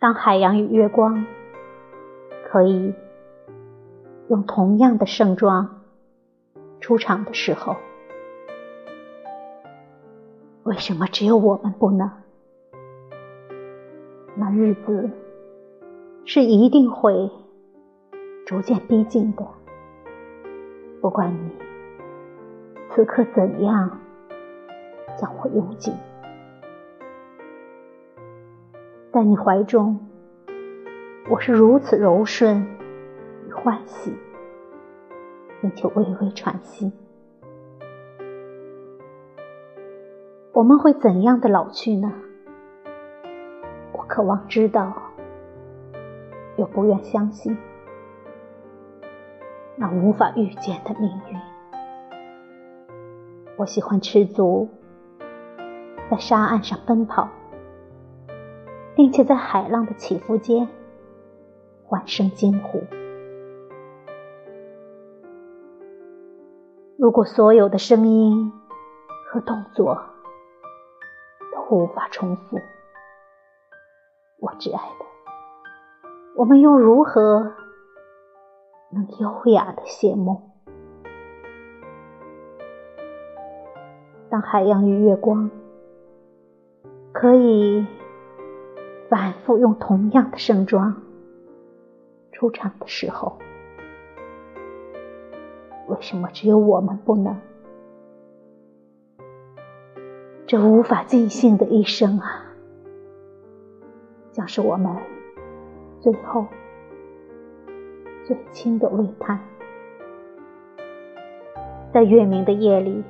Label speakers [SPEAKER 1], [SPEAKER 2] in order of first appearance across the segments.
[SPEAKER 1] 当海洋与月光可以用同样的盛装出场的时候，为什么只有我们不能？那日子是一定会逐渐逼近的，不管你此刻怎样将我拥紧。在你怀中，我是如此柔顺与欢喜，你就微微喘息。我们会怎样的老去呢？我渴望知道，又不愿相信那无法预见的命运。我喜欢赤足在沙岸上奔跑。并且在海浪的起伏间欢声惊呼。如果所有的声音和动作都无法重复，我挚爱的，我们又如何能优雅的谢幕？当海洋与月光可以。反复用同样的盛装出场的时候，为什么只有我们不能？这无法尽兴的一生啊，将是我们最后最轻的微叹，在月明的夜里，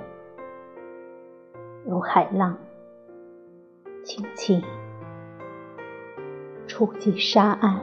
[SPEAKER 1] 如海浪轻轻。触及沙岸。